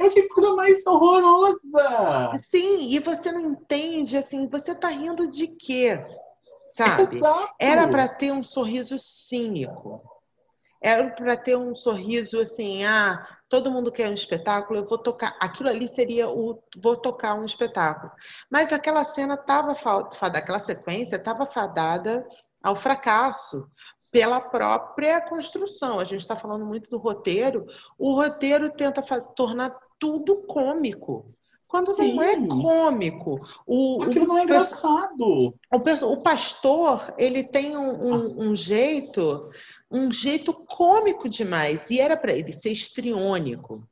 é que coisa mais horrorosa! Sim, e você não entende, assim, você tá rindo de quê? Sabe? Exato. Era para ter um sorriso cínico era para ter um sorriso assim, ah, todo mundo quer um espetáculo, eu vou tocar. Aquilo ali seria o vou tocar um espetáculo. Mas aquela cena estava fadada, aquela sequência estava fadada ao fracasso, pela própria construção. A gente está falando muito do roteiro. O roteiro tenta fazer, tornar tudo cômico. Quando Sim. não é cômico. O, Aquilo o, não é engraçado. O, o pastor, ele tem um, um, um jeito, um jeito cômico demais. E era para ele ser estriônico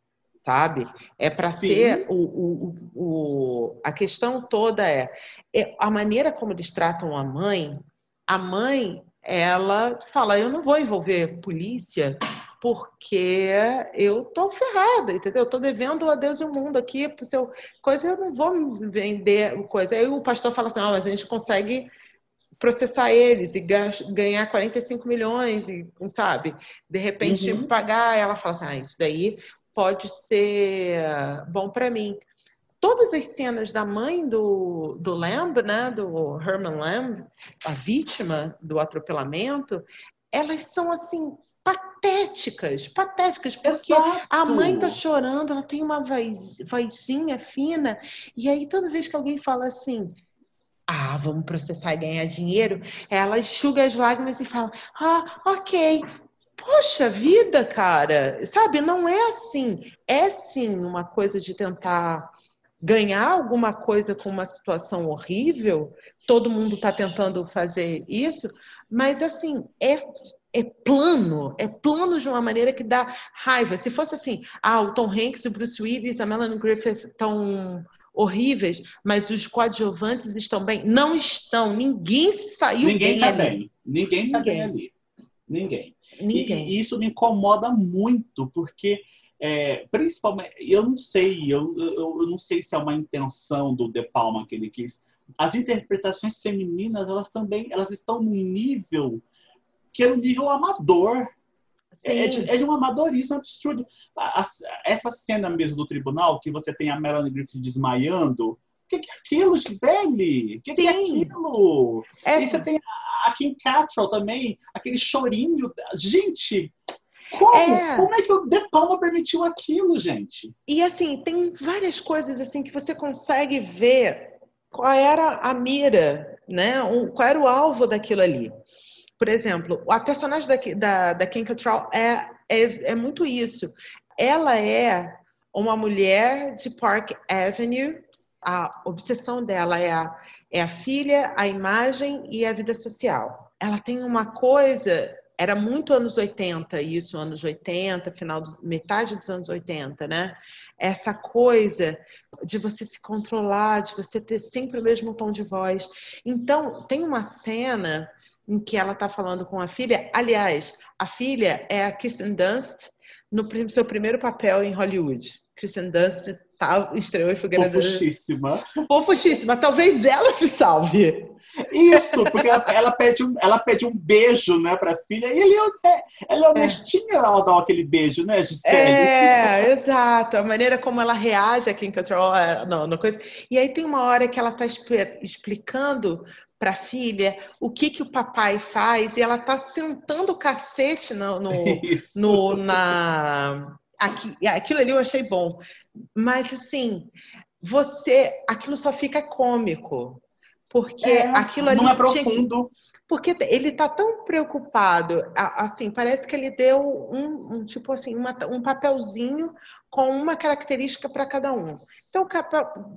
sabe? É para ser o, o, o, a questão toda é, é, a maneira como eles tratam a mãe. A mãe, ela fala, eu não vou envolver polícia porque eu tô ferrada, entendeu? Eu tô devendo a Deus e o mundo aqui seu coisa, eu não vou vender coisa. Aí o pastor fala assim, ah, mas a gente consegue processar eles e ganhar 45 milhões e, sabe, de repente uhum. pagar. Ela fala assim, ah, isso daí pode ser bom para mim. Todas as cenas da mãe do, do Lamb, né, do Herman Lamb, a vítima do atropelamento, elas são assim patéticas, patéticas, porque Exato. a mãe tá chorando, ela tem uma voz, vozinha fina, e aí toda vez que alguém fala assim, ah, vamos processar e ganhar dinheiro, ela enxuga as lágrimas e fala, ah, ok, Poxa vida, cara, sabe? Não é assim. É sim uma coisa de tentar ganhar alguma coisa com uma situação horrível. Todo mundo está tentando fazer isso, mas assim é é plano, é plano de uma maneira que dá raiva. Se fosse assim, ah, o Tom Hanks, o Bruce Willis, a Melanie Griffith estão horríveis, mas os coadjuvantes estão bem. Não estão, ninguém saiu ninguém bem. Tá bem. Ninguém está bem ali. Ninguém. Ninguém. E, e, isso me incomoda muito, porque é, principalmente, eu não sei, eu, eu, eu, não sei se é uma intenção do De Palma que ele quis. As interpretações femininas, elas também, elas estão num nível que é um nível amador. É de, é de, um amadorismo absurdo. essa cena mesmo do tribunal, que você tem a Melanie Griffith desmaiando, o que, que, é aquilo, Gisele? O que, que, é aquilo? É... E você tem a Kim Cattrall também, aquele chorinho. Gente, como? É. Como é que o De Palma permitiu aquilo, gente? E assim, tem várias coisas assim que você consegue ver qual era a mira, né? qual era o alvo daquilo ali. Por exemplo, a personagem da, da, da Kim Cattrall é, é, é muito isso. Ela é uma mulher de Park Avenue, a obsessão dela é a, é a filha, a imagem e a vida social. Ela tem uma coisa, era muito anos 80, isso, anos 80, final metade dos anos 80, né? Essa coisa de você se controlar, de você ter sempre o mesmo tom de voz. Então, tem uma cena em que ela está falando com a filha. Aliás, a filha é a Kirsten Dunst no seu primeiro papel em Hollywood. Kristen Dunst tá, estreou em Fogueira Fofuxíssima. Fofuxíssima. Talvez ela se salve. Isso, porque ela, ela, pede, um, ela pede um beijo, né, pra filha. E ele, é, ela é honestinha é. ao dar aquele beijo, né, Gisele? É, exato. A maneira como ela reage a Kim Cattrall, não, não coisa. E aí tem uma hora que ela tá explicando para a filha o que que o papai faz e ela tá sentando o cacete no, no, no na Aqui, aquilo ali eu achei bom. Mas, assim, você. Aquilo só fica cômico. Porque é, aquilo ali. Não é profundo. Porque ele está tão preocupado, assim, parece que ele deu um, um tipo assim, uma, um papelzinho com uma característica para cada um. Então,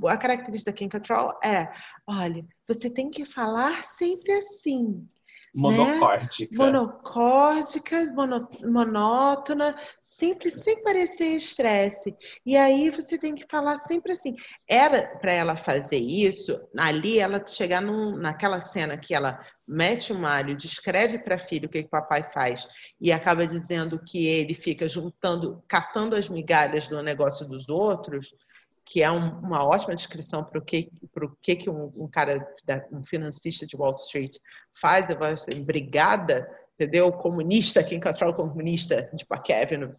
a característica da Kim Cattrall é, olha, você tem que falar sempre assim. Monocórdica. Né? Monocórdica, mono, monótona, sempre sem parecer estresse. E aí você tem que falar sempre assim. Era para ela fazer isso, ali ela chegar num, naquela cena que ela mete o malho, descreve para a filha o que, que papai faz e acaba dizendo que ele fica juntando, catando as migalhas do negócio dos outros que é um, uma ótima descrição para o que, que, que um, um, cara, um financista de Wall Street faz, eu vou ser brigada, entendeu? Comunista, quem controla o comunista de Park Avenue.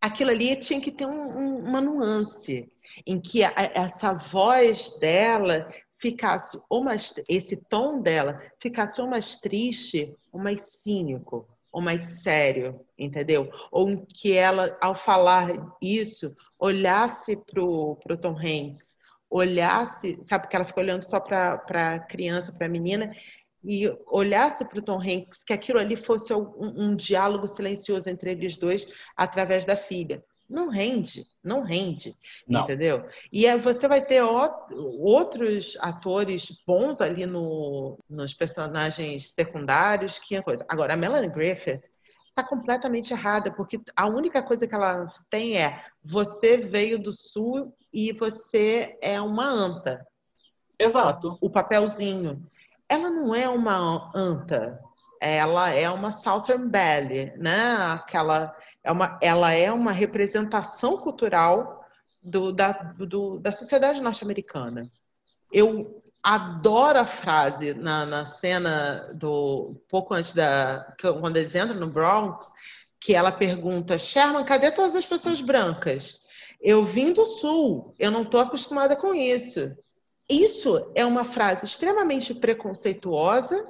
Aquilo ali tinha que ter um, uma nuance, em que a, essa voz dela ficasse ou mais, esse tom dela ficasse ou mais triste ou mais cínico ou mais sério, entendeu? Ou que ela, ao falar isso, olhasse para o Tom Hanks, olhasse, sabe, porque ela ficou olhando só para criança, para menina, e olhasse para o Tom Hanks, que aquilo ali fosse um, um, diálogo silencioso entre eles dois através da filha. Não rende, não rende, não. entendeu? E aí você vai ter outros atores bons ali no, nos personagens secundários, que é coisa. Agora, a Melanie Griffith está completamente errada, porque a única coisa que ela tem é você veio do sul e você é uma anta. Exato. O papelzinho ela não é uma anta, ela é uma Southern Belle, né? Aquela, é uma, ela é uma representação cultural do, da, do, da sociedade norte-americana. Eu adoro a frase na, na cena do pouco antes da quando eles entram no Bronx, que ela pergunta: Sherman, cadê todas as pessoas brancas? Eu vim do sul, eu não estou acostumada com isso. Isso é uma frase extremamente preconceituosa,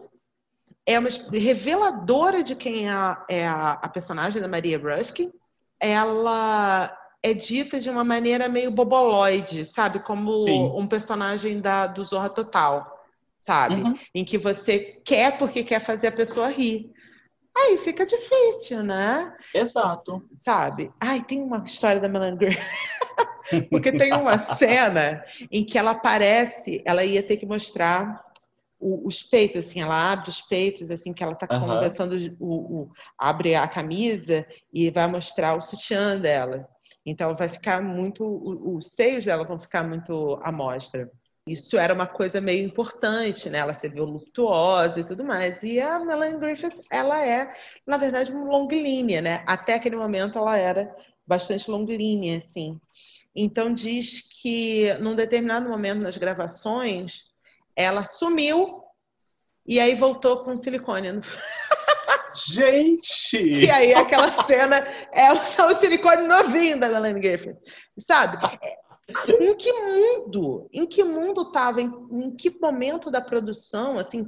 é uma reveladora de quem é a, é a, a personagem da Maria Ruskin. Ela é dita de uma maneira meio boboloide, sabe? Como Sim. um personagem da, do Zorra Total, sabe? Uhum. Em que você quer porque quer fazer a pessoa rir. Aí fica difícil, né? Exato. Sabe? Ai, tem uma história da Melanie Griffith. Porque tem uma cena em que ela aparece, ela ia ter que mostrar o, os peitos, assim, ela abre os peitos, assim, que ela está uhum. conversando, o, o, abre a camisa e vai mostrar o sutiã dela. Então vai ficar muito, os seios dela vão ficar muito à mostra. Isso era uma coisa meio importante, né? Ela ser voluptuosa e tudo mais. E a Melanie Griffith, ela é, na verdade, uma longilínea, né? Até aquele momento ela era bastante longilínea, assim. Então diz que num determinado momento nas gravações ela sumiu e aí voltou com silicone. Gente! E aí aquela cena é o silicone novinho da Melanie Griffith, sabe? Em que mundo? Em que mundo estava? Em, em, que momento da produção? Assim,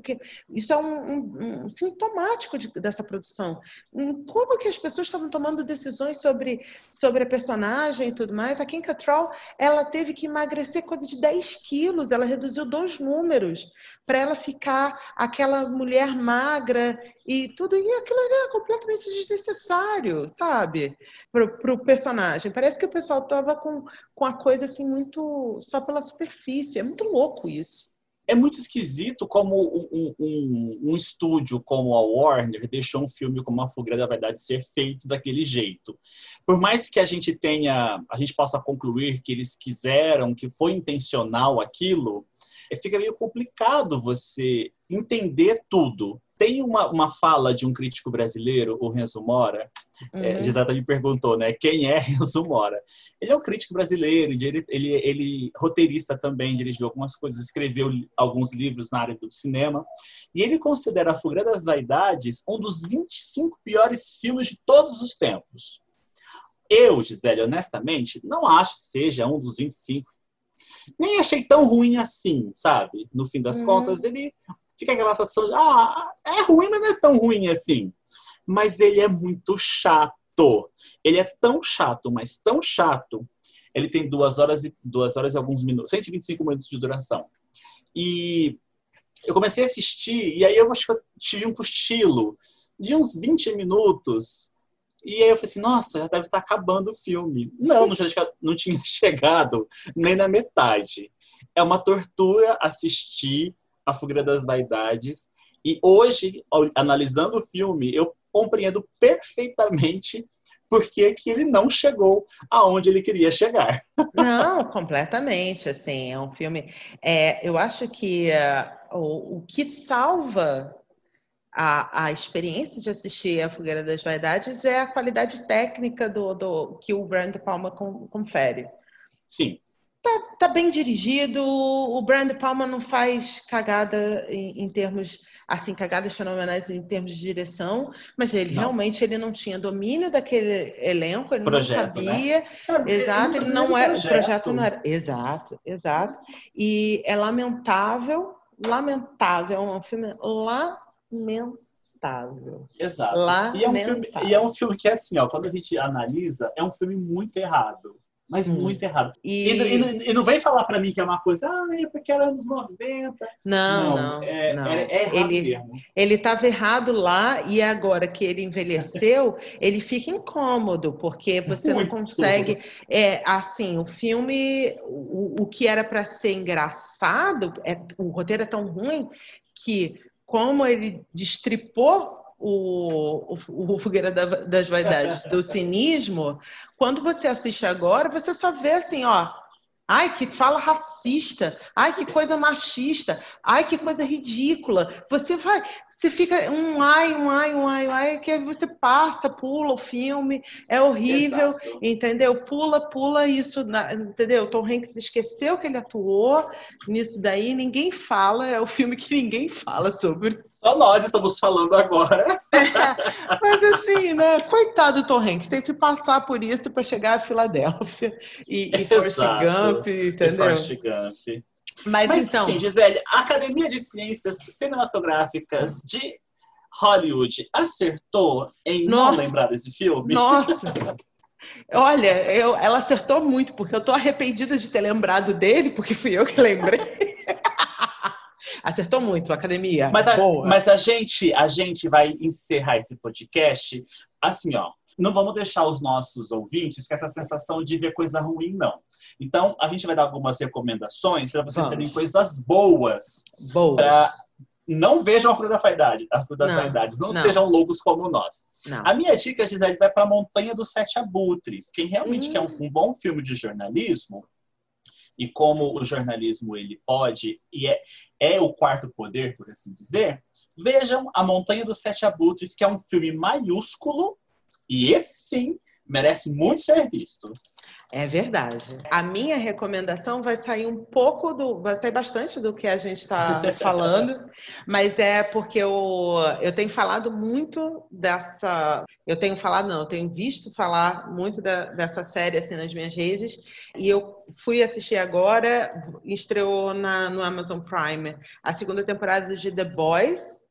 isso é um, um, um sintomático de, dessa produção. Em como que as pessoas estavam tomando decisões sobre, sobre a personagem e tudo mais? A Kim Cattrall, ela teve que emagrecer coisa de 10 quilos. Ela reduziu dois números para ela ficar aquela mulher magra e tudo. E aquilo era completamente desnecessário, sabe? Para o personagem. Parece que o pessoal estava com, com a coisa assim muito só pela superfície. É muito louco isso. É muito esquisito como um, um, um estúdio como a Warner deixou um filme como A Fuga da Verdade ser feito daquele jeito. Por mais que a gente tenha, a gente possa concluir que eles quiseram, que foi intencional aquilo, fica meio complicado você entender tudo. Tem uma, uma fala de um crítico brasileiro, o Renzo Mora, é, uhum. é, Gisata me perguntou, né, quem é Renzo Mora? Ele é um crítico brasileiro, ele, ele, ele roteirista também, dirigiu algumas coisas, escreveu alguns livros na área do cinema, e ele considera A Fuga das Vaidades um dos 25 piores filmes de todos os tempos. Eu, Gisele, honestamente, não acho que seja um dos 25 nem achei tão ruim assim, sabe? No fim das uhum. contas, ele fica aquela sensação de, ah, é ruim, mas não é tão ruim assim. Mas ele é muito chato. Ele é tão chato, mas tão chato. Ele tem duas horas e, duas horas e alguns minutos, 125 minutos de duração. E eu comecei a assistir, e aí eu acho que eu tive um cochilo de uns 20 minutos e aí eu falei assim, nossa, já deve estar acabando o filme. Não, não tinha, não tinha chegado nem na metade. É uma tortura assistir A Fuga das Vaidades. E hoje, analisando o filme, eu compreendo perfeitamente por que, que ele não chegou aonde ele queria chegar. Não, completamente. Assim, é um filme. É, eu acho que uh, o, o que salva a, a experiência de assistir a Fogueira das Vaidades é a qualidade técnica do, do que o Brand Palma com, confere. Sim. Tá, tá, bem dirigido, o Brand Palma não faz cagada em, em, termos, assim, cagadas fenomenais em termos de direção, mas ele não. realmente ele não tinha domínio daquele elenco, ele projeto, não sabia. Né? Exato, ele não era, projeto. o projeto não era. Exato, exato. E é lamentável, lamentável, é um filme lamentável lamentável. Exato. Lamentável. E é, um filme, e é um filme que, assim, ó, quando a gente analisa, é um filme muito errado. mas hum. muito errado. E... E, e, e, não vem falar para mim que é uma coisa, ah, é porque era anos 90. Não, não. não, é, não. É, é errado ele, mesmo. Ele estava errado lá e agora que ele envelheceu, ele fica incômodo, porque você muito não consegue. É, assim, o filme, o, o que era para ser engraçado, é, o roteiro é tão ruim que, como ele destripou o, o, o Fogueira das Vaidades do cinismo, quando você assiste agora, você só vê assim, ó. Ai, que fala racista. Ai, que coisa machista. Ai, que coisa ridícula. Você vai, você fica um ai, um ai, um ai, um ai, que você passa, pula o filme, é horrível, Exato. entendeu? Pula, pula isso, entendeu? Tom Hanks esqueceu que ele atuou nisso daí, ninguém fala, é o filme que ninguém fala sobre. Só nós estamos falando agora. É, mas assim, né? Coitado do Tom Hanks, tem que passar por isso para chegar a Filadélfia e, e Forrest Gump, entendeu? E Forrest Gump. Mas, Mas então. Enfim, Gisele, a Academia de Ciências Cinematográficas de Hollywood acertou em Nossa. não lembrar desse filme? Nossa! Olha, eu, ela acertou muito, porque eu tô arrependida de ter lembrado dele, porque fui eu que lembrei. Acertou muito, academia. Mas a, mas a gente, a gente vai encerrar esse podcast assim, ó não vamos deixar os nossos ouvintes com essa sensação de ver coisa ruim, não. Então, a gente vai dar algumas recomendações para vocês terem coisas boas. Boas. Pra... Não vejam a Fruta da Vaidade, a Fruta das Vaidades. Não, não, sejam loucos como nós. Não. A minha dica, Gisele, vai para a Montanha dos Sete Abutres. Quem realmente hum. quer um, um bom filme de jornalismo, e como o jornalismo ele pode e é, é o quarto poder, por assim dizer, vejam A Montanha dos Sete Abutres, que é um filme maiúsculo e esse sim merece muito ser visto. É verdade. A minha recomendação vai sair um pouco do. vai sair bastante do que a gente está falando, mas é porque eu, eu tenho falado muito dessa. Eu tenho falado, não, eu tenho visto falar muito da, dessa série assim nas minhas redes, e eu fui assistir agora, estreou na, no Amazon Prime a segunda temporada de The Boys.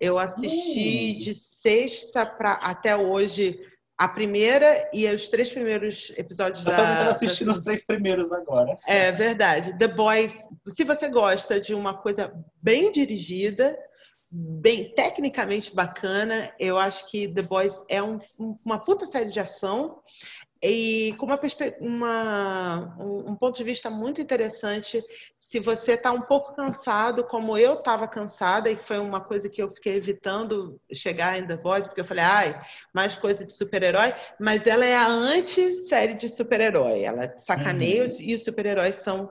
Eu assisti hum. de sexta para até hoje a primeira e os três primeiros episódios eu da. Eu estou assistindo da... os três primeiros agora. É verdade. The Boys, se você gosta de uma coisa bem dirigida, bem tecnicamente bacana, eu acho que The Boys é um, uma puta série de ação e com uma, uma, um ponto de vista muito interessante, se você está um pouco cansado, como eu estava cansada, e foi uma coisa que eu fiquei evitando chegar em The Voice, porque eu falei, ai, mais coisa de super-herói, mas ela é a anti-série de super-herói. Ela sacaneia uhum. e os super-heróis são.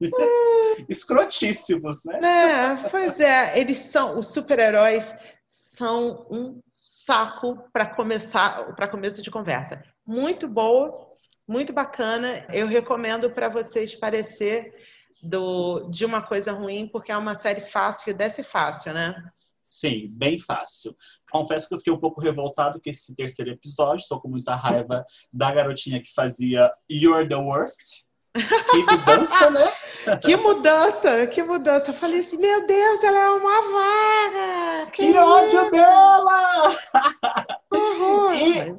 Escrotíssimos, né? É, pois é, eles são, os super-heróis são um saco para começar, para começo de conversa muito boa, muito bacana. Eu recomendo para vocês parecer do, de uma coisa ruim, porque é uma série fácil que desce fácil, né? Sim, bem fácil. Confesso que eu fiquei um pouco revoltado com esse terceiro episódio. Estou com muita raiva da garotinha que fazia You're the Worst. Que mudança, né? que mudança, que mudança. Eu falei assim, meu Deus, ela é uma vaga! Que, que ódio dela! Uhum, e,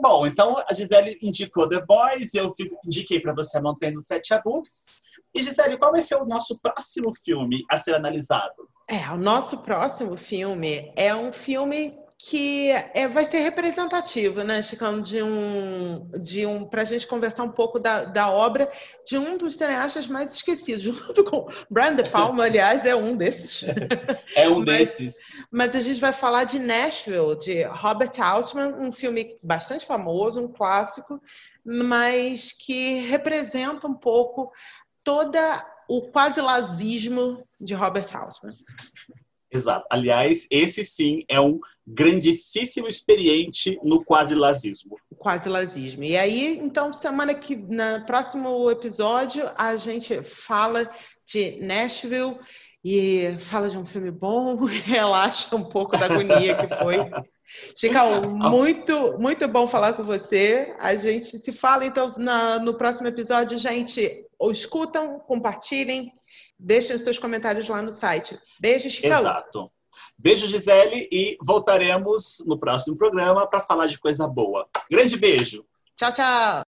Bom, então a Gisele indicou The Boys, eu indiquei para você Mantendo Sete Abutres. E Gisele, qual vai ser o nosso próximo filme a ser analisado? É, o nosso próximo filme é um filme que é, vai ser representativo, né, Chicão, de um, de um, para a gente conversar um pouco da, da obra de um dos cineastas mais esquecidos, junto com Brian De Palma, aliás, é um desses. É um mas, desses. Mas a gente vai falar de Nashville, de Robert Altman, um filme bastante famoso, um clássico, mas que representa um pouco toda o quase lazismo de Robert Altman. Exato. Aliás, esse sim é um grandíssimo experiente no quase lazismo. Quase lazismo. E aí, então, semana que no próximo episódio a gente fala de Nashville e fala de um filme bom, relaxa um pouco da agonia que foi. Chicão, muito, muito bom falar com você. A gente se fala, então, na, no próximo episódio, gente. Ou escutam, compartilhem, Deixem os seus comentários lá no site. Beijo, Chicão. Exato. Beijo, Gisele, e voltaremos no próximo programa para falar de coisa boa. Grande beijo. Tchau, tchau.